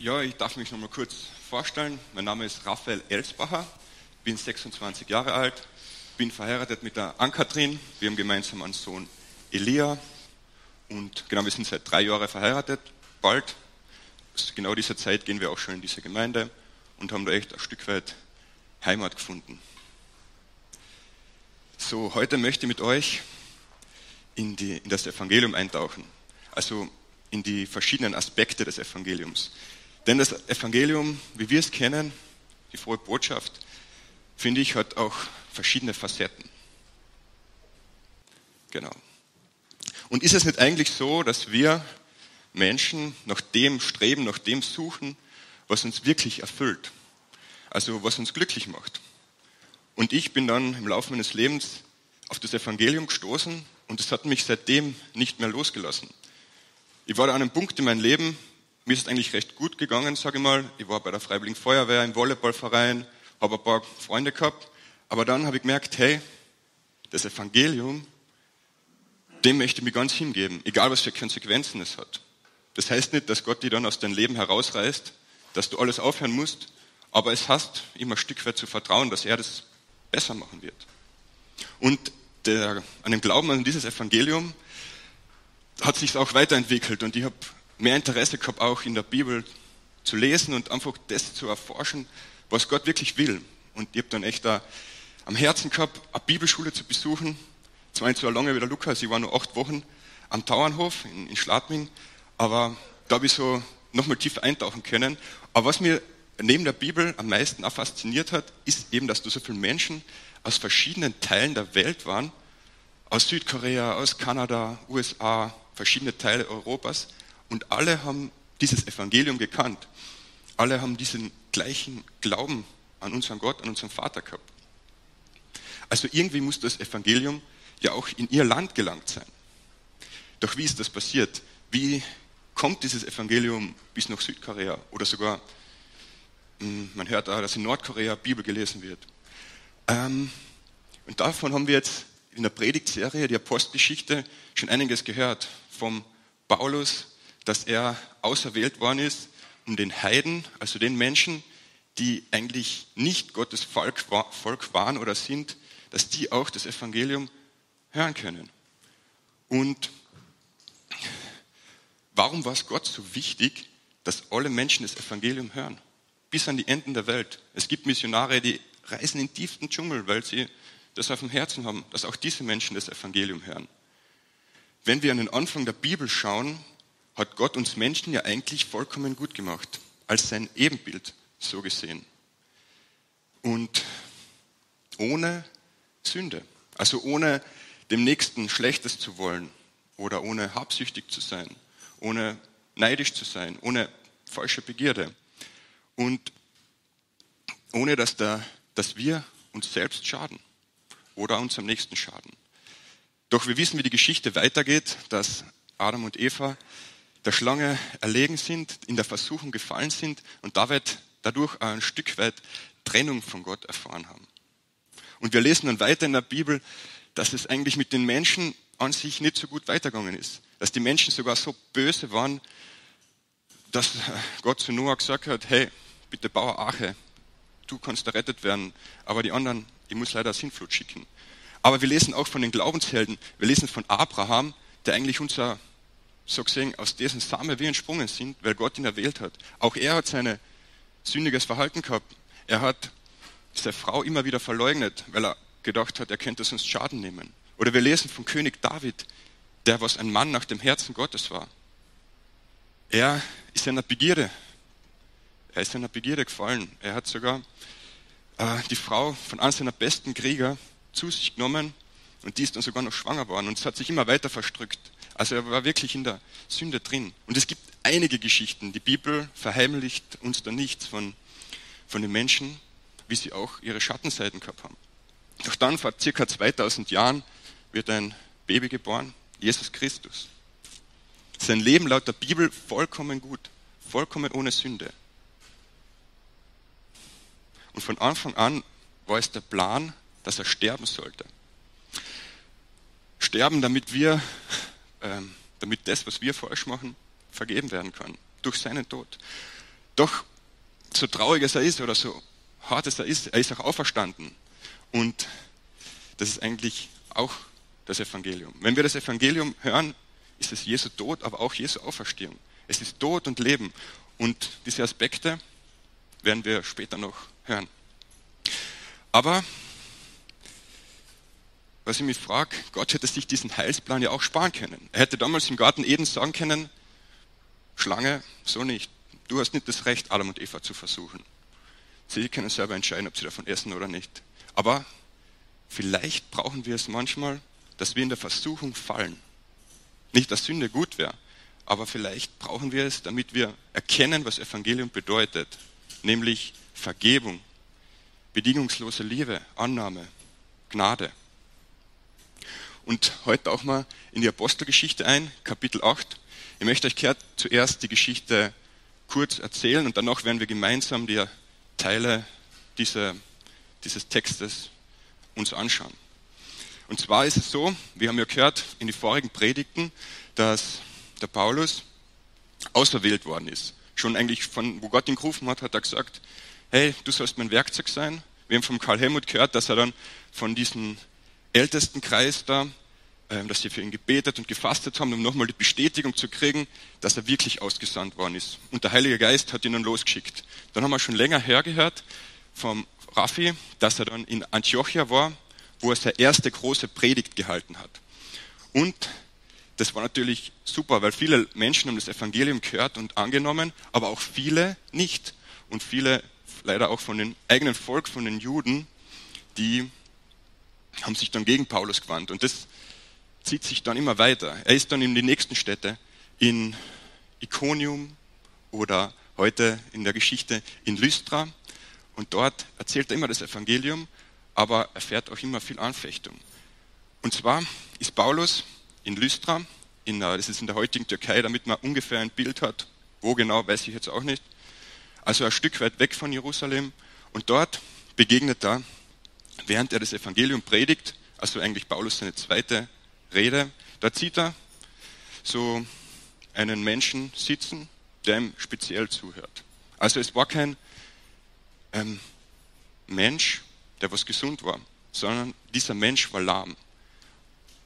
Ja, ich darf mich noch mal kurz vorstellen. Mein Name ist Raphael Elsbacher, bin 26 Jahre alt, bin verheiratet mit der Ann-Kathrin. Wir haben gemeinsam einen Sohn Elia und genau, wir sind seit drei Jahren verheiratet. Bald, genau dieser Zeit, gehen wir auch schon in diese Gemeinde und haben da echt ein Stück weit Heimat gefunden. So, heute möchte ich mit euch in, die, in das Evangelium eintauchen. Also in die verschiedenen Aspekte des Evangeliums. Denn das Evangelium, wie wir es kennen, die frohe Botschaft, finde ich, hat auch verschiedene Facetten. Genau. Und ist es nicht eigentlich so, dass wir Menschen nach dem streben, nach dem suchen, was uns wirklich erfüllt? Also was uns glücklich macht. Und ich bin dann im Laufe meines Lebens auf das Evangelium gestoßen und es hat mich seitdem nicht mehr losgelassen. Ich war an einem Punkt in meinem Leben, mir ist es eigentlich recht gut gegangen, sage ich mal. Ich war bei der Freiwilligen Feuerwehr, im Volleyballverein, habe ein paar Freunde gehabt. Aber dann habe ich gemerkt, hey, das Evangelium, dem möchte ich mich ganz hingeben, egal was für Konsequenzen es hat. Das heißt nicht, dass Gott dich dann aus deinem Leben herausreißt, dass du alles aufhören musst, aber es heißt, immer ein Stück weit zu vertrauen, dass er das besser machen wird. Und der, an dem Glauben an dieses Evangelium hat sich auch weiterentwickelt und ich habe mehr Interesse gehabt, auch in der Bibel zu lesen und einfach das zu erforschen, was Gott wirklich will. Und ich habe dann echt da am Herzen gehabt, eine Bibelschule zu besuchen. Zwar nicht so lange wie der Lukas, ich war nur acht Wochen am Tauernhof in, in Schladming, aber da habe ich so nochmal tiefer eintauchen können. Aber was mir neben der Bibel am meisten auch fasziniert hat, ist eben, dass da so viele Menschen aus verschiedenen Teilen der Welt waren, aus Südkorea, aus Kanada, USA, verschiedene Teile Europas, und alle haben dieses Evangelium gekannt. Alle haben diesen gleichen Glauben an unseren Gott, an unseren Vater gehabt. Also irgendwie muss das Evangelium ja auch in ihr Land gelangt sein. Doch wie ist das passiert? Wie kommt dieses Evangelium bis nach Südkorea oder sogar, hm, man hört auch, dass in Nordkorea Bibel gelesen wird. Ähm, und davon haben wir jetzt in der Predigtserie, die Apostelgeschichte, schon einiges gehört. Vom Paulus, dass er auserwählt worden ist, um den Heiden, also den Menschen, die eigentlich nicht Gottes Volk, Volk waren oder sind, dass die auch das Evangelium hören können. Und warum war es Gott so wichtig, dass alle Menschen das Evangelium hören? Bis an die Enden der Welt. Es gibt Missionare, die reisen in tiefsten Dschungel, weil sie das auf dem Herzen haben, dass auch diese Menschen das Evangelium hören. Wenn wir an den Anfang der Bibel schauen, hat Gott uns Menschen ja eigentlich vollkommen gut gemacht, als sein Ebenbild so gesehen. Und ohne Sünde, also ohne dem Nächsten Schlechtes zu wollen oder ohne habsüchtig zu sein, ohne neidisch zu sein, ohne falsche Begierde und ohne dass, der, dass wir uns selbst schaden oder unserem Nächsten schaden. Doch wir wissen, wie die Geschichte weitergeht, dass Adam und Eva der Schlange erlegen sind, in der Versuchung gefallen sind und dadurch ein Stück weit Trennung von Gott erfahren haben. Und wir lesen dann weiter in der Bibel, dass es eigentlich mit den Menschen an sich nicht so gut weitergegangen ist. Dass die Menschen sogar so böse waren, dass Gott zu Noah gesagt hat, hey, bitte bau eine Arche, du kannst errettet werden, aber die anderen, ich muss leider Sinnflut schicken. Aber wir lesen auch von den Glaubenshelden, wir lesen von Abraham, der eigentlich unser, so gesehen, aus dessen Same wir entsprungen sind, weil Gott ihn erwählt hat. Auch er hat sein sündiges Verhalten gehabt. Er hat seine Frau immer wieder verleugnet, weil er gedacht hat, er könnte sonst Schaden nehmen. Oder wir lesen von König David, der was ein Mann nach dem Herzen Gottes war. Er ist einer Begierde, er ist einer Begierde gefallen. Er hat sogar äh, die Frau von einem seiner besten Krieger zu sich genommen und die ist dann sogar noch schwanger worden und es hat sich immer weiter verstrückt. Also er war wirklich in der Sünde drin. Und es gibt einige Geschichten. Die Bibel verheimlicht uns da nichts von, von den Menschen, wie sie auch ihre Schattenseiten gehabt haben. Doch dann, vor circa 2000 Jahren, wird ein Baby geboren, Jesus Christus. Sein Leben laut der Bibel vollkommen gut, vollkommen ohne Sünde. Und von Anfang an war es der Plan, dass er sterben sollte. Sterben, damit wir, damit das, was wir falsch machen, vergeben werden kann. Durch seinen Tod. Doch so traurig es er ist oder so hart es er ist, er ist auch auferstanden. Und das ist eigentlich auch das Evangelium. Wenn wir das Evangelium hören, ist es Jesu Tod, aber auch Jesu Auferstehung. Es ist Tod und Leben. Und diese Aspekte werden wir später noch hören. Aber was ich mich frage, Gott hätte sich diesen Heilsplan ja auch sparen können. Er hätte damals im Garten Eden sagen können, Schlange, so nicht. Du hast nicht das Recht, Adam und Eva zu versuchen. Sie können selber entscheiden, ob sie davon essen oder nicht. Aber vielleicht brauchen wir es manchmal, dass wir in der Versuchung fallen. Nicht, dass Sünde gut wäre, aber vielleicht brauchen wir es, damit wir erkennen, was Evangelium bedeutet, nämlich Vergebung, bedingungslose Liebe, Annahme, Gnade. Und heute auch mal in die Apostelgeschichte ein, Kapitel 8. Ich möchte euch zuerst die Geschichte kurz erzählen und danach werden wir gemeinsam die Teile dieser, dieses Textes uns anschauen. Und zwar ist es so, wir haben ja gehört in die vorigen Predigten, dass der Paulus auserwählt worden ist. Schon eigentlich von, wo Gott ihn gerufen hat, hat er gesagt, hey, du sollst mein Werkzeug sein. Wir haben vom Karl Helmut gehört, dass er dann von diesem ältesten Kreis da, ähm, dass sie für ihn gebetet und gefastet haben, um nochmal die Bestätigung zu kriegen, dass er wirklich ausgesandt worden ist. Und der Heilige Geist hat ihn dann losgeschickt. Dann haben wir schon länger hergehört vom Raffi, dass er dann in Antiochia war wo er seine erste große Predigt gehalten hat. Und das war natürlich super, weil viele Menschen haben das Evangelium gehört und angenommen, aber auch viele nicht. Und viele, leider auch von dem eigenen Volk, von den Juden, die haben sich dann gegen Paulus gewandt. Und das zieht sich dann immer weiter. Er ist dann in die nächsten Städte, in Iconium oder heute in der Geschichte in Lystra. Und dort erzählt er immer das Evangelium aber erfährt auch immer viel Anfechtung. Und zwar ist Paulus in Lystra, in, das ist in der heutigen Türkei, damit man ungefähr ein Bild hat, wo genau, weiß ich jetzt auch nicht, also ein Stück weit weg von Jerusalem. Und dort begegnet er, während er das Evangelium predigt, also eigentlich Paulus seine zweite Rede, da sieht er so einen Menschen sitzen, der ihm speziell zuhört. Also es war kein ähm, Mensch, der was gesund war, sondern dieser Mensch war lahm.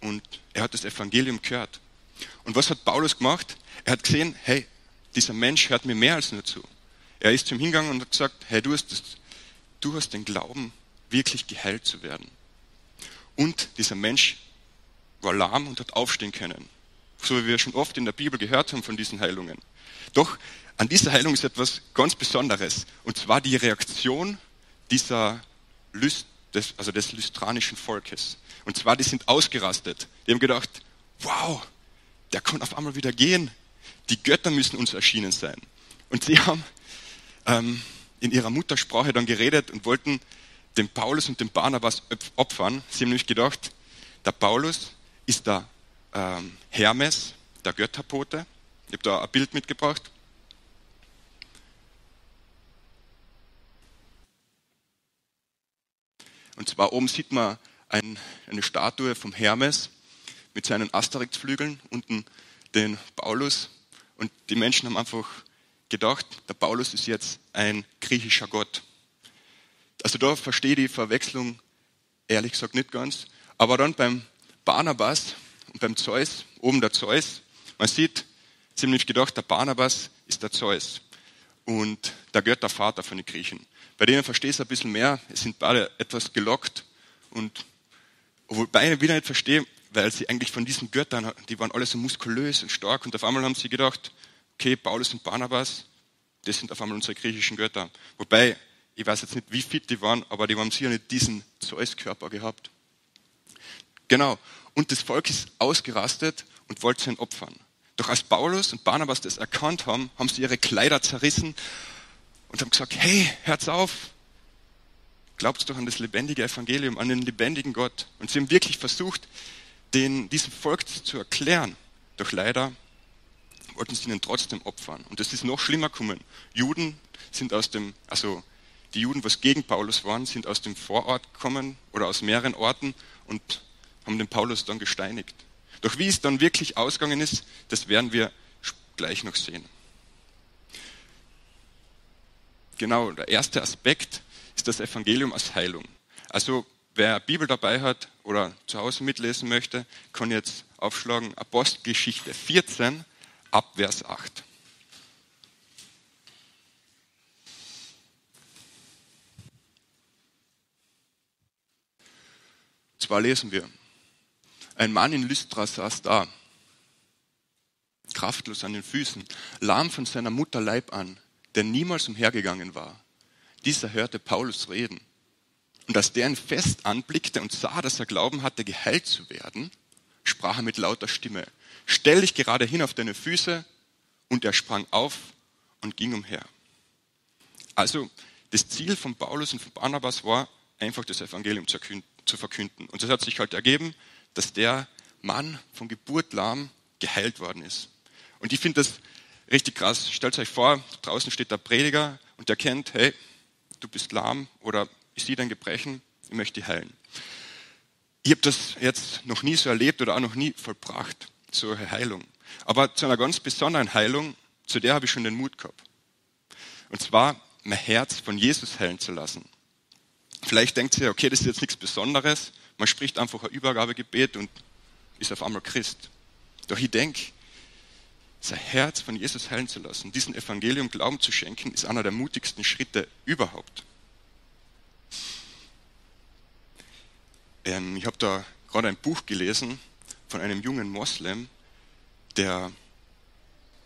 Und er hat das Evangelium gehört. Und was hat Paulus gemacht? Er hat gesehen, hey, dieser Mensch hört mir mehr als nur zu. Er ist zum Hingang und hat gesagt, hey, du hast, das, du hast den Glauben, wirklich geheilt zu werden. Und dieser Mensch war lahm und hat aufstehen können. So wie wir schon oft in der Bibel gehört haben von diesen Heilungen. Doch an dieser Heilung ist etwas ganz Besonderes. Und zwar die Reaktion dieser Lyst, des, also des lystranischen Volkes. Und zwar, die sind ausgerastet. Die haben gedacht, wow, der kann auf einmal wieder gehen. Die Götter müssen uns erschienen sein. Und sie haben ähm, in ihrer Muttersprache dann geredet und wollten dem Paulus und dem Barnabas opfern. Sie haben nämlich gedacht, der Paulus ist der ähm, Hermes, der Götterpote. Ich habe da ein Bild mitgebracht. Und zwar oben sieht man ein, eine Statue vom Hermes mit seinen Asterix-Flügeln, unten den Paulus. Und die Menschen haben einfach gedacht, der Paulus ist jetzt ein griechischer Gott. Also da verstehe ich die Verwechslung ehrlich gesagt nicht ganz. Aber dann beim Barnabas und beim Zeus, oben der Zeus, man sieht, nämlich gedacht, der Barnabas ist der Zeus und der Göttervater von den Griechen. Bei denen verstehe ich es ein bisschen mehr. Es sind beide etwas gelockt und wobei ich wieder nicht verstehe, weil sie eigentlich von diesen Göttern, die waren alle so muskulös und stark und auf einmal haben sie gedacht, okay, Paulus und Barnabas, das sind auf einmal unsere griechischen Götter. Wobei, ich weiß jetzt nicht, wie fit die waren, aber die haben sicher nicht diesen Zeus-Körper gehabt. Genau. Und das Volk ist ausgerastet und wollte sie opfern. Doch als Paulus und Barnabas das erkannt haben, haben sie ihre Kleider zerrissen und haben gesagt, hey, hört's auf, glaubt doch an das lebendige Evangelium, an den lebendigen Gott. Und sie haben wirklich versucht, den, diesem Volk zu erklären. Doch leider wollten sie ihnen trotzdem opfern. Und es ist noch schlimmer gekommen. Juden sind aus dem, also die Juden, was gegen Paulus waren, sind aus dem Vorort gekommen oder aus mehreren Orten und haben den Paulus dann gesteinigt. Doch wie es dann wirklich ausgegangen ist, das werden wir gleich noch sehen. genau, der erste Aspekt ist das Evangelium als Heilung. Also wer Bibel dabei hat oder zu Hause mitlesen möchte, kann jetzt aufschlagen Apostelgeschichte 14 ab Vers 8. Zwar lesen wir, ein Mann in Lystra saß da, kraftlos an den Füßen, lahm von seiner Mutter Leib an, der niemals umhergegangen war. Dieser hörte Paulus reden. Und als der ihn fest anblickte und sah, dass er Glauben hatte, geheilt zu werden, sprach er mit lauter Stimme, stell dich gerade hin auf deine Füße, und er sprang auf und ging umher. Also das Ziel von Paulus und von Barnabas war, einfach das Evangelium zu verkünden. Und es hat sich halt ergeben, dass der Mann von Geburt lahm geheilt worden ist. Und ich finde das richtig krass. Stellt euch vor, draußen steht der Prediger und der kennt, hey, du bist lahm oder ich sehe dein Gebrechen, ich möchte dich heilen. Ich habe das jetzt noch nie so erlebt oder auch noch nie vollbracht, so eine Heilung. Aber zu einer ganz besonderen Heilung, zu der habe ich schon den Mut gehabt. Und zwar mein Herz von Jesus heilen zu lassen. Vielleicht denkt ihr, okay, das ist jetzt nichts Besonderes. Man spricht einfach ein Übergabegebet und ist auf einmal Christ. Doch ich denke, sein Herz von Jesus heilen zu lassen, diesem Evangelium Glauben zu schenken, ist einer der mutigsten Schritte überhaupt. Ähm, ich habe da gerade ein Buch gelesen von einem jungen Moslem, der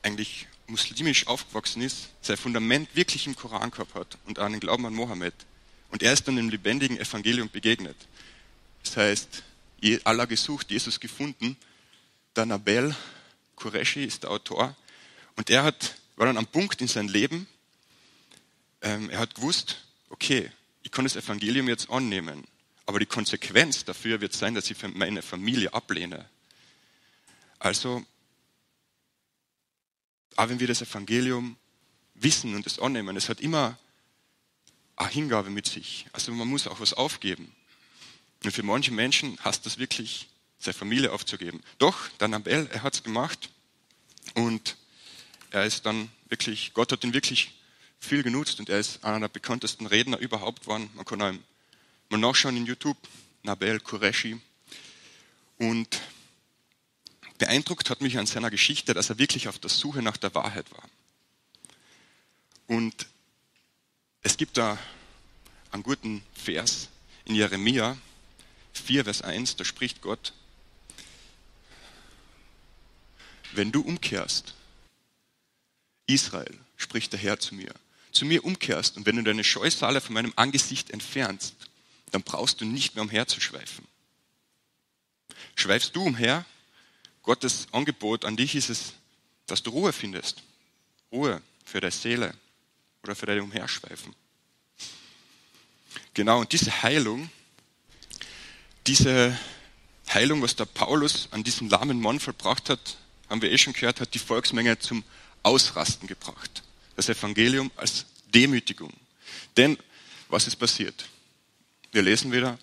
eigentlich muslimisch aufgewachsen ist, sein Fundament wirklich im Koran gehabt hat und den Glauben an Mohammed. Und er ist dann dem lebendigen Evangelium begegnet. Das heißt, Allah gesucht, Jesus gefunden. Der Nabel Qureshi ist der Autor. Und er hat, war dann am Punkt in seinem Leben, ähm, er hat gewusst, okay, ich kann das Evangelium jetzt annehmen, aber die Konsequenz dafür wird sein, dass ich meine Familie ablehne. Also, auch wenn wir das Evangelium wissen und es annehmen, es hat immer Hingabe mit sich. Also man muss auch was aufgeben. Und für manche Menschen heißt das wirklich seine Familie aufzugeben. Doch, der Nabel, er hat es gemacht und er ist dann wirklich, Gott hat ihn wirklich viel genutzt und er ist einer der bekanntesten Redner überhaupt geworden. Man kann ihm mal nachschauen in YouTube, Nabel Qureshi. Und beeindruckt hat mich an seiner Geschichte, dass er wirklich auf der Suche nach der Wahrheit war. Und es gibt da einen guten Vers in Jeremia 4, Vers 1, da spricht Gott, wenn du umkehrst, Israel, spricht der Herr zu mir, zu mir umkehrst und wenn du deine Scheusale von meinem Angesicht entfernst, dann brauchst du nicht mehr umherzuschweifen. Schweifst du umher? Gottes Angebot an dich ist es, dass du Ruhe findest. Ruhe für deine Seele oder für dein Umherschweifen. Genau, und diese Heilung, diese Heilung, was der Paulus an diesem lahmen Mann vollbracht hat, haben wir eh schon gehört, hat die Volksmenge zum Ausrasten gebracht. Das Evangelium als Demütigung. Denn was ist passiert? Wir lesen wieder,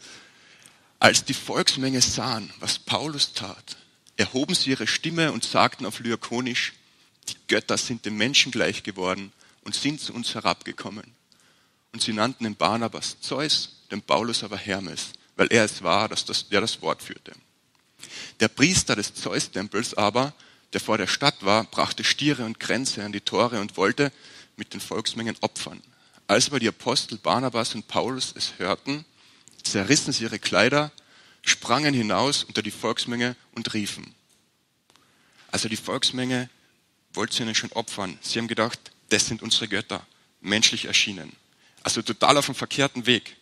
als die Volksmenge sahen, was Paulus tat, erhoben sie ihre Stimme und sagten auf Lyakonisch, die Götter sind dem Menschen gleich geworden und sind zu uns herabgekommen. Und sie nannten den Barnabas Zeus, den Paulus aber Hermes, weil er es war, dass das, der das Wort führte. Der Priester des Zeus-Tempels aber der vor der Stadt war, brachte Stiere und Kränze an die Tore und wollte mit den Volksmengen opfern. Als aber die Apostel Barnabas und Paulus es hörten, zerrissen sie ihre Kleider, sprangen hinaus unter die Volksmenge und riefen. Also die Volksmenge wollte sie ihnen schon opfern. Sie haben gedacht, das sind unsere Götter, menschlich erschienen. Also total auf dem verkehrten Weg.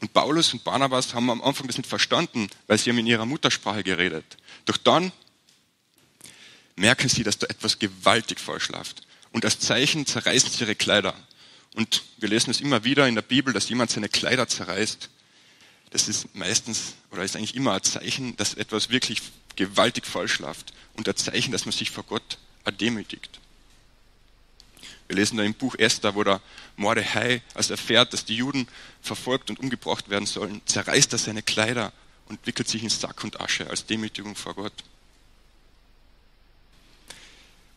Und Paulus und Barnabas haben am Anfang das nicht verstanden, weil sie haben in ihrer Muttersprache geredet. Doch dann merken sie, dass da etwas gewaltig falsch läuft. Und als Zeichen zerreißen sie ihre Kleider. Und wir lesen es immer wieder in der Bibel, dass jemand seine Kleider zerreißt. Das ist meistens oder ist eigentlich immer ein Zeichen, dass etwas wirklich gewaltig falsch läuft und ein Zeichen, dass man sich vor Gott erdemütigt. Wir lesen da im Buch Esther, wo der Mordechai, als er erfährt, dass die Juden verfolgt und umgebracht werden sollen, zerreißt er seine Kleider und wickelt sich in Sack und Asche als Demütigung vor Gott.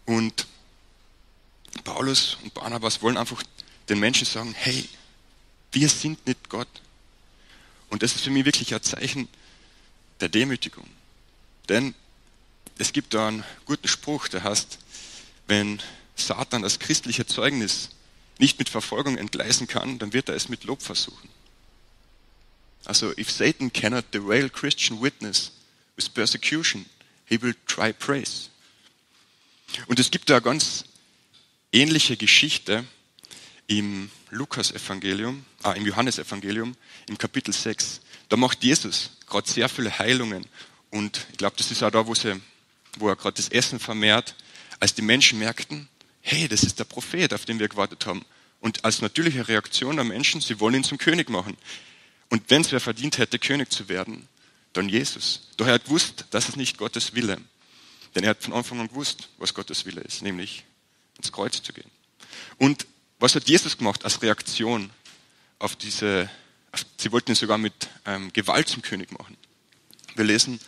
Und Paulus und Barnabas wollen einfach den Menschen sagen, hey, wir sind nicht Gott. Und das ist für mich wirklich ein Zeichen der Demütigung. Denn es gibt da einen guten Spruch, der heißt, wenn Satan das christliche Zeugnis nicht mit Verfolgung entgleisen kann, dann wird er es mit Lob versuchen. Also, if Satan cannot derail Christian witness with persecution, he will try praise. Und es gibt da ganz ähnliche Geschichte im Lukas-Evangelium, ah, im Johannesevangelium, im Kapitel 6. Da macht Jesus gerade sehr viele Heilungen. Und ich glaube, das ist auch da, wo, sie, wo er gerade das Essen vermehrt, als die Menschen merkten, hey, das ist der Prophet, auf den wir gewartet haben. Und als natürliche Reaktion der Menschen, sie wollen ihn zum König machen. Und wenn es wer verdient hätte, König zu werden, dann Jesus. Doch er hat gewusst, das ist nicht Gottes Wille. Denn er hat von Anfang an gewusst, was Gottes Wille ist, nämlich ins Kreuz zu gehen. Und was hat Jesus gemacht als Reaktion auf diese, auf, sie wollten ihn sogar mit ähm, Gewalt zum König machen. Wir lesen,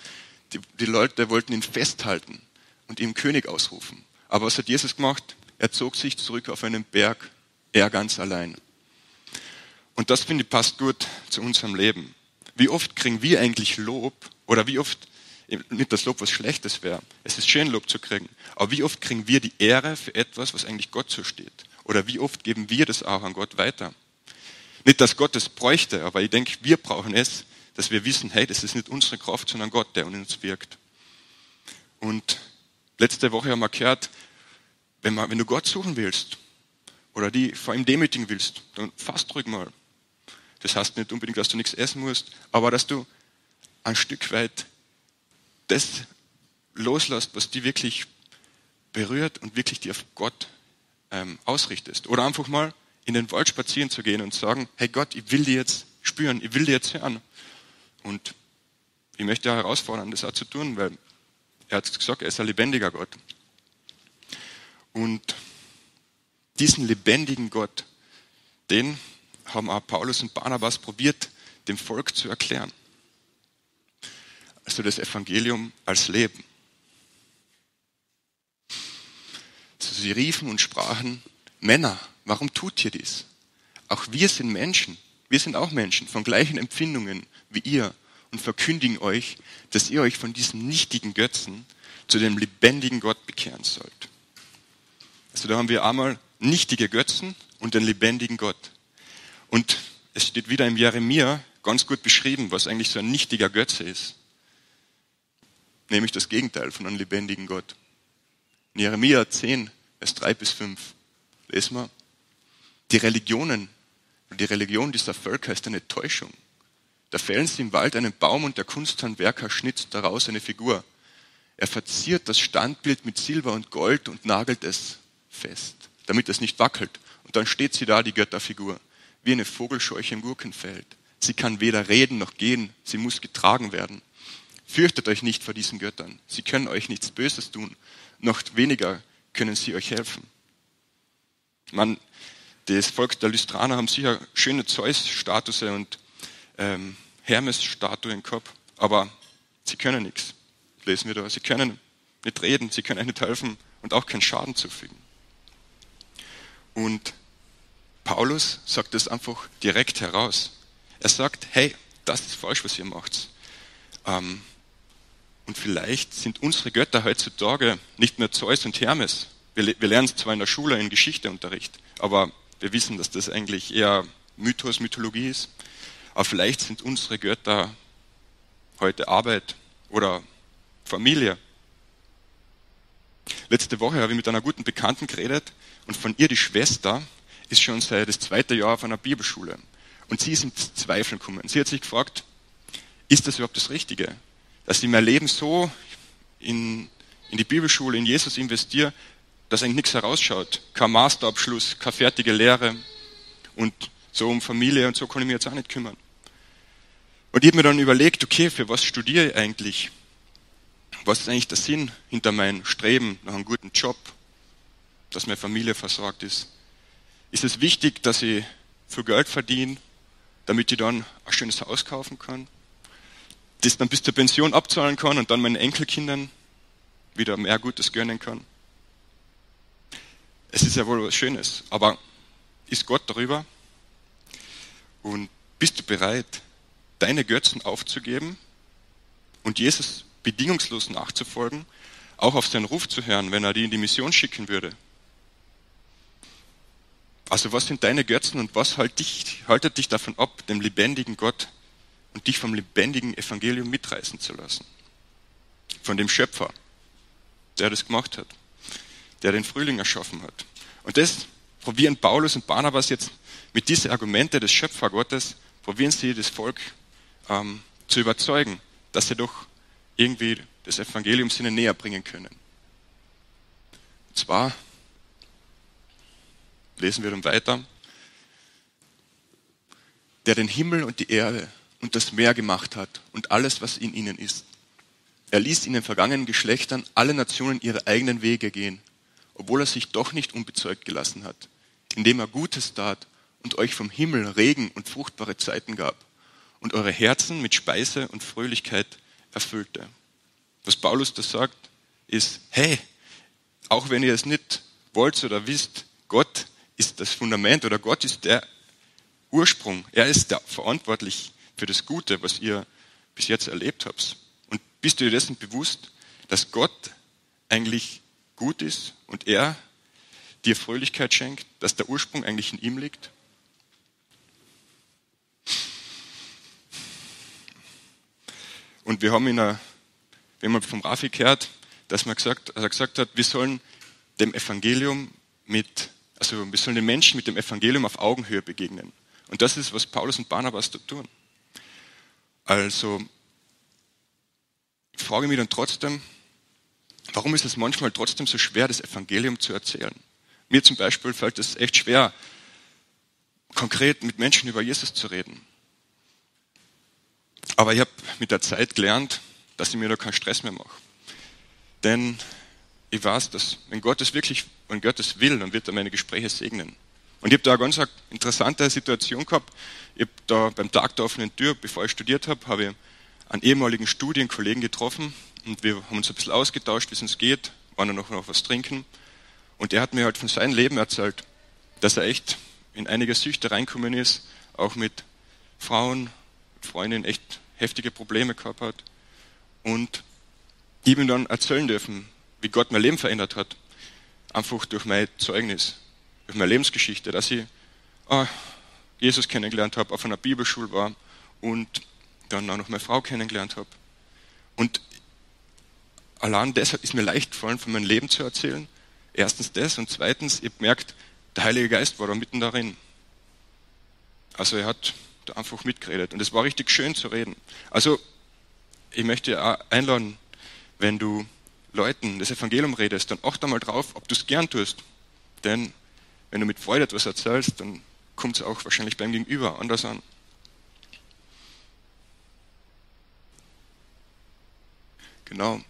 die, die Leute wollten ihn festhalten und ihm König ausrufen. Aber was hat Jesus gemacht? Er zog sich zurück auf einen Berg, er ganz allein. Und das finde ich passt gut zu unserem Leben. Wie oft kriegen wir eigentlich Lob oder wie oft, nicht das Lob was Schlechtes wäre, es ist schön Lob zu kriegen, aber wie oft kriegen wir die Ehre für etwas, was eigentlich Gott zusteht? Oder wie oft geben wir das auch an Gott weiter? Nicht, dass Gott es bräuchte, aber ich denke, wir brauchen es, dass wir wissen, hey, das ist nicht unsere Kraft, sondern Gott, der in uns wirkt. Und letzte Woche haben wir gehört, wenn, man, wenn du Gott suchen willst oder die vor ihm demütigen willst, dann fast ruhig mal. Das heißt nicht unbedingt, dass du nichts essen musst, aber dass du ein Stück weit das loslässt, was die wirklich berührt und wirklich die auf Gott ähm, ausrichtest. Oder einfach mal in den Wald spazieren zu gehen und sagen, hey Gott, ich will dir jetzt spüren, ich will dir jetzt hören. Und ich möchte herausfordern, das auch zu tun, weil er hat gesagt, er ist ein lebendiger Gott. Und diesen lebendigen Gott, den haben auch Paulus und Barnabas probiert, dem Volk zu erklären. Also das Evangelium als Leben. Also sie riefen und sprachen, Männer, warum tut ihr dies? Auch wir sind Menschen, wir sind auch Menschen von gleichen Empfindungen wie ihr und verkündigen euch, dass ihr euch von diesem nichtigen Götzen zu dem lebendigen Gott bekehren sollt. Also da haben wir einmal nichtige Götzen und den lebendigen Gott. Und es steht wieder im Jeremia ganz gut beschrieben, was eigentlich so ein nichtiger Götze ist. Nämlich das Gegenteil von einem lebendigen Gott. In Jeremia 10, Vers 3 bis 5 lesen wir, die Religionen, die Religion dieser Völker ist eine Täuschung. Da fällen sie im Wald einen Baum und der Kunsthandwerker schnitzt daraus eine Figur. Er verziert das Standbild mit Silber und Gold und nagelt es fest, damit es nicht wackelt. Und dann steht sie da, die Götterfigur, wie eine Vogelscheuche im Gurkenfeld. Sie kann weder reden noch gehen, sie muss getragen werden. Fürchtet euch nicht vor diesen Göttern. Sie können euch nichts Böses tun, noch weniger können sie euch helfen. Man, das Volk der Lystraner haben sicher schöne Zeus-Statue und ähm, Hermes-Statuen gehabt, aber sie können nichts. Lesen wir da. Sie können nicht reden, sie können euch nicht helfen und auch keinen Schaden zufügen. Und Paulus sagt das einfach direkt heraus. Er sagt, hey, das ist falsch, was ihr macht. Ähm, und vielleicht sind unsere Götter heutzutage nicht mehr Zeus und Hermes. Wir, wir lernen es zwar in der Schule in Geschichteunterricht, aber wir wissen, dass das eigentlich eher Mythos, Mythologie ist. Aber vielleicht sind unsere Götter heute Arbeit oder Familie. Letzte Woche habe ich mit einer guten Bekannten geredet und von ihr die Schwester ist schon seit das zweite Jahr auf einer Bibelschule. Und sie ist im Zweifeln gekommen. Sie hat sich gefragt, ist das überhaupt das Richtige? Dass ich mein Leben so in, in die Bibelschule, in Jesus investiere, dass eigentlich nichts herausschaut. Kein Masterabschluss, keine fertige Lehre und so um Familie und so kann ich mich jetzt auch nicht kümmern. Und ich habe mir dann überlegt, okay, für was studiere ich eigentlich? Was ist eigentlich der Sinn hinter meinem Streben nach einem guten Job, dass meine Familie versorgt ist? Ist es wichtig, dass ich viel Geld verdiene, damit ich dann ein schönes Haus kaufen kann? Das dann bis zur Pension abzahlen kann und dann meinen Enkelkindern wieder mehr Gutes gönnen kann? Es ist ja wohl was Schönes, aber ist Gott darüber? Und bist du bereit, deine Götzen aufzugeben und Jesus bedingungslos nachzufolgen, auch auf seinen Ruf zu hören, wenn er die in die Mission schicken würde? Also was sind deine Götzen und was halt dich, haltet dich davon ab, dem lebendigen Gott und dich vom lebendigen Evangelium mitreißen zu lassen? Von dem Schöpfer, der das gemacht hat, der den Frühling erschaffen hat. Und das probieren Paulus und Barnabas jetzt mit diesen Argumente des Schöpfergottes, probieren sie das Volk ähm, zu überzeugen, dass sie doch irgendwie das Evangelium ihnen näher bringen können. Und zwar lesen wir dann weiter, der den Himmel und die Erde und das Meer gemacht hat und alles, was in ihnen ist. Er ließ in den vergangenen Geschlechtern alle Nationen ihre eigenen Wege gehen, obwohl er sich doch nicht unbezeugt gelassen hat, indem er Gutes tat und euch vom Himmel Regen und fruchtbare Zeiten gab und eure Herzen mit Speise und Fröhlichkeit erfüllte. Was Paulus da sagt, ist, hey, auch wenn ihr es nicht wollt oder wisst, Gott ist das Fundament oder Gott ist der Ursprung. Er ist verantwortlich für das Gute, was ihr bis jetzt erlebt habt. Und bist du dir dessen bewusst, dass Gott eigentlich gut ist und er dir Fröhlichkeit schenkt, dass der Ursprung eigentlich in ihm liegt? Und wir haben in einer, wir haben vom Rafi gehört, dass, man gesagt, er gesagt hat, wir sollen dem Evangelium mit also wir sollen den Menschen mit dem Evangelium auf Augenhöhe begegnen. Und das ist, was Paulus und Barnabas da tun. Also ich frage mich dann trotzdem, warum ist es manchmal trotzdem so schwer, das Evangelium zu erzählen? Mir zum Beispiel fällt es echt schwer, konkret mit Menschen über Jesus zu reden. Aber ich habe mit der Zeit gelernt, dass ich mir da keinen Stress mehr mache. Denn ich weiß, dass wenn Gott es wirklich, wenn Gott es will, dann wird er meine Gespräche segnen. Und ich habe da eine ganz interessante Situation gehabt. Ich habe da beim Tag der offenen Tür, bevor ich studiert habe, habe ich einen ehemaligen Studienkollegen getroffen und wir haben uns ein bisschen ausgetauscht, wie es uns geht, waren dann noch, noch was trinken. Und er hat mir halt von seinem Leben erzählt, dass er echt in einige Süchte reinkommen ist, auch mit Frauen, Freundinnen echt heftige Probleme gehabt hat. Und ich ihm dann erzählen dürfen, wie Gott mein Leben verändert hat. Einfach durch mein Zeugnis, durch meine Lebensgeschichte, dass ich oh, Jesus kennengelernt habe, auf einer Bibelschule war und dann auch noch meine Frau kennengelernt habe. Und allein deshalb ist mir leicht gefallen, von meinem Leben zu erzählen. Erstens das und zweitens, ich habe gemerkt, der Heilige Geist war da mitten darin. Also er hat da einfach mitgeredet und es war richtig schön zu reden. Also ich möchte auch einladen, wenn du Leuten das Evangelium redest, dann achte mal drauf, ob du es gern tust. Denn wenn du mit Freude etwas erzählst, dann kommt es auch wahrscheinlich beim Gegenüber anders an. Genau.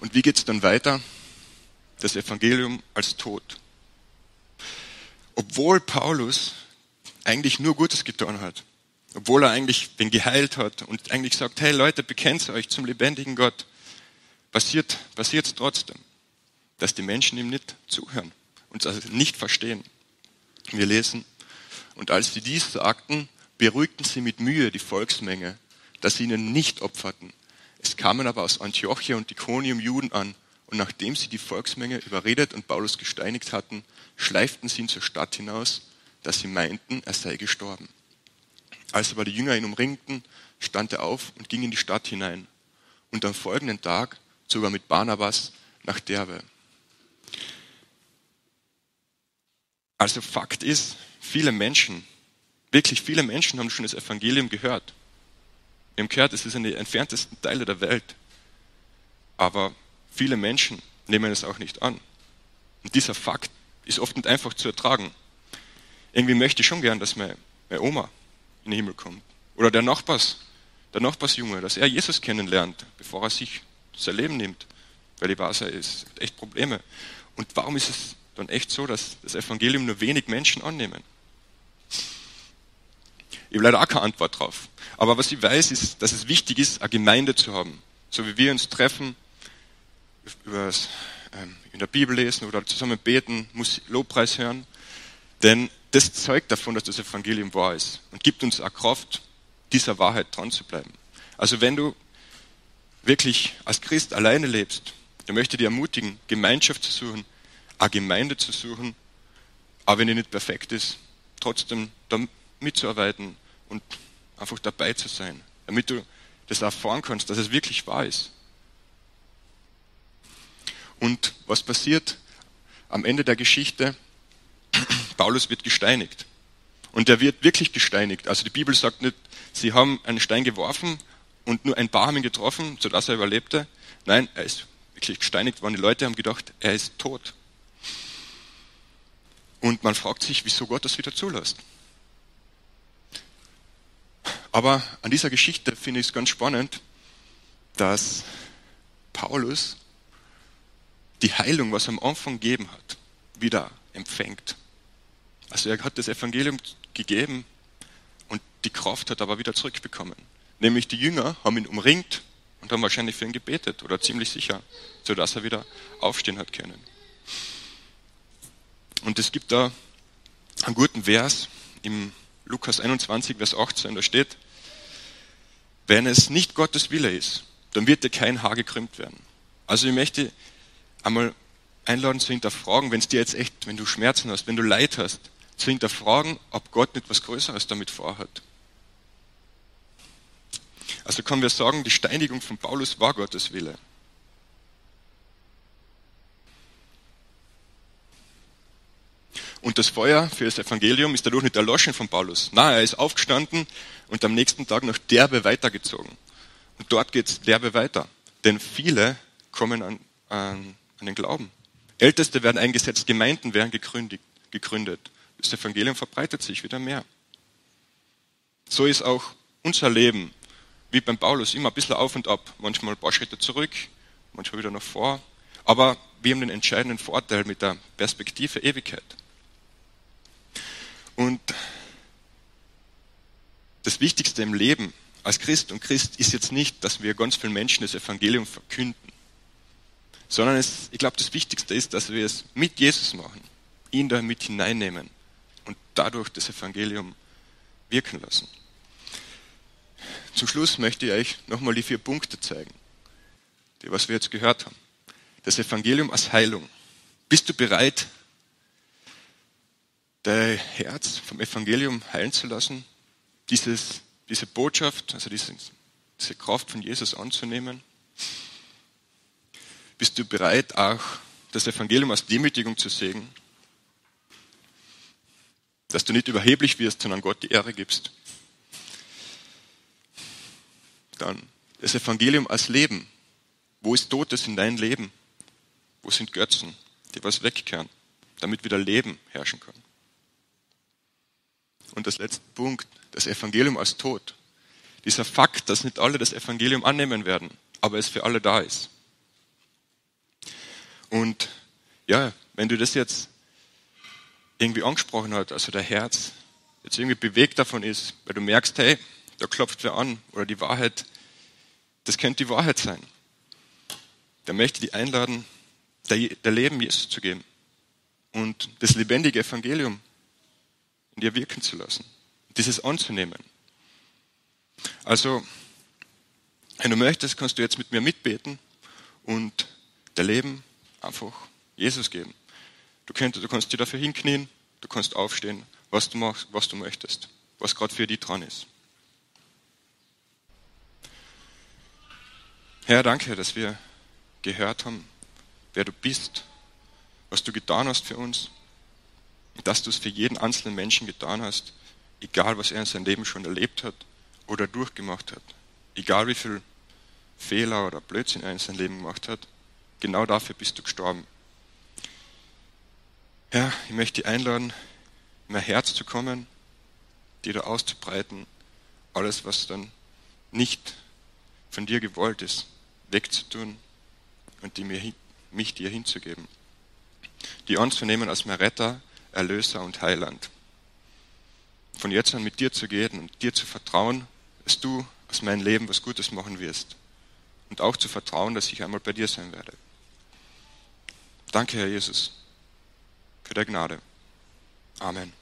Und wie geht es dann weiter? Das Evangelium als Tod. Obwohl Paulus eigentlich nur Gutes getan hat, obwohl er eigentlich den geheilt hat und eigentlich sagt, hey Leute, bekennt euch zum lebendigen Gott, passiert es trotzdem, dass die Menschen ihm nicht zuhören und also nicht verstehen. Wir lesen, und als sie dies sagten, beruhigten sie mit Mühe die Volksmenge, dass sie ihnen nicht opferten. Es kamen aber aus Antiochia und Iconium Juden an, und nachdem sie die Volksmenge überredet und Paulus gesteinigt hatten, schleiften sie ihn zur Stadt hinaus, dass sie meinten, er sei gestorben. Als aber die Jünger ihn umringten, stand er auf und ging in die Stadt hinein. Und am folgenden Tag sogar mit Barnabas nach Derbe. Also Fakt ist, viele Menschen, wirklich viele Menschen haben schon das Evangelium gehört. Wir haben gehört, es ist in den entferntesten Teile der Welt. Aber viele Menschen nehmen es auch nicht an. Und dieser Fakt ist oft nicht einfach zu ertragen. Irgendwie möchte ich schon gern, dass meine, meine Oma in den Himmel kommt. Oder der Nachbars, der Nachbarsjunge, dass er Jesus kennenlernt, bevor er sich sein Leben nimmt, weil die Wasser ist echt Probleme. Und warum ist es dann echt so, dass das Evangelium nur wenig Menschen annehmen? Ich habe leider auch keine Antwort drauf. Aber was ich weiß, ist, dass es wichtig ist, eine Gemeinde zu haben. So wie wir uns treffen, ähm, in der Bibel lesen oder zusammen beten, muss Lobpreis hören. Denn das zeugt davon, dass das Evangelium wahr ist und gibt uns auch Kraft, dieser Wahrheit dran zu bleiben. Also wenn du wirklich als Christ alleine lebst, dann möchte ich dich ermutigen, Gemeinschaft zu suchen, eine Gemeinde zu suchen, auch wenn die nicht perfekt ist, trotzdem da mitzuarbeiten und einfach dabei zu sein, damit du das erfahren kannst, dass es wirklich wahr ist. Und was passiert am Ende der Geschichte? Paulus wird gesteinigt. Und er wird wirklich gesteinigt. Also die Bibel sagt nicht, sie haben einen Stein geworfen und nur ein paar haben ihn getroffen, sodass er überlebte. Nein, er ist wirklich gesteinigt worden. Die Leute haben gedacht, er ist tot. Und man fragt sich, wieso Gott das wieder zulässt. Aber an dieser Geschichte finde ich es ganz spannend, dass Paulus die Heilung, was er am Anfang gegeben hat, wieder empfängt. Also er hat das Evangelium gegeben und die Kraft hat aber wieder zurückbekommen. Nämlich die Jünger haben ihn umringt und haben wahrscheinlich für ihn gebetet oder ziemlich sicher, sodass er wieder aufstehen hat können. Und es gibt da einen guten Vers im Lukas 21, Vers 18, da steht, wenn es nicht Gottes Wille ist, dann wird dir kein Haar gekrümmt werden. Also ich möchte einmal einladen zu hinterfragen, wenn es dir jetzt echt, wenn du Schmerzen hast, wenn du Leid hast, zu hinterfragen, ob Gott nicht was Größeres damit vorhat. Also können wir sagen, die Steinigung von Paulus war Gottes Wille. Und das Feuer für das Evangelium ist dadurch nicht erloschen von Paulus. Nein, er ist aufgestanden und am nächsten Tag noch derbe weitergezogen. Und dort geht es derbe weiter. Denn viele kommen an, an, an den Glauben. Älteste werden eingesetzt, Gemeinden werden gegründet. Das Evangelium verbreitet sich wieder mehr. So ist auch unser Leben, wie beim Paulus, immer ein bisschen auf und ab. Manchmal ein paar Schritte zurück, manchmal wieder nach vor. Aber wir haben den entscheidenden Vorteil mit der Perspektive Ewigkeit. Und das Wichtigste im Leben als Christ und Christ ist jetzt nicht, dass wir ganz vielen Menschen das Evangelium verkünden, sondern es, ich glaube, das Wichtigste ist, dass wir es mit Jesus machen, ihn da mit hineinnehmen und dadurch das Evangelium wirken lassen. Zum Schluss möchte ich euch nochmal die vier Punkte zeigen, die was wir jetzt gehört haben. Das Evangelium als Heilung. Bist du bereit, dein Herz vom Evangelium heilen zu lassen, dieses, diese Botschaft, also diese, diese Kraft von Jesus anzunehmen? Bist du bereit, auch das Evangelium als Demütigung zu sehen? Dass du nicht überheblich wirst, sondern Gott die Ehre gibst. Dann das Evangelium als Leben. Wo ist Totes in dein Leben? Wo sind Götzen, die was wegkehren, damit wieder Leben herrschen kann? Und das letzte Punkt, das Evangelium als Tod. Dieser Fakt, dass nicht alle das Evangelium annehmen werden, aber es für alle da ist. Und ja, wenn du das jetzt irgendwie angesprochen hast, also der Herz jetzt irgendwie bewegt davon ist, weil du merkst, hey, da klopft wer an oder die Wahrheit, das könnte die Wahrheit sein. Dann möchte dich einladen, der, der Leben Jesus zu geben und das lebendige Evangelium in dir wirken zu lassen, dieses anzunehmen. Also, wenn du möchtest, kannst du jetzt mit mir mitbeten und dein Leben einfach Jesus geben. Du, könntest, du kannst dir dafür hinknien, du kannst aufstehen, was du machst, was du möchtest, was gerade für dich dran ist. Herr, danke, dass wir gehört haben, wer du bist, was du getan hast für uns dass du es für jeden einzelnen Menschen getan hast, egal was er in seinem Leben schon erlebt hat oder durchgemacht hat, egal wie viel Fehler oder Blödsinn er in seinem Leben gemacht hat, genau dafür bist du gestorben. Herr, ich möchte dich einladen, in mein Herz zu kommen, dir da auszubreiten, alles, was dann nicht von dir gewollt ist, wegzutun und die mir, mich dir hinzugeben. Die anzunehmen als mein Retter, Erlöser und Heiland. Von jetzt an mit dir zu gehen und dir zu vertrauen, dass du aus meinem Leben was Gutes machen wirst. Und auch zu vertrauen, dass ich einmal bei dir sein werde. Danke, Herr Jesus, für deine Gnade. Amen.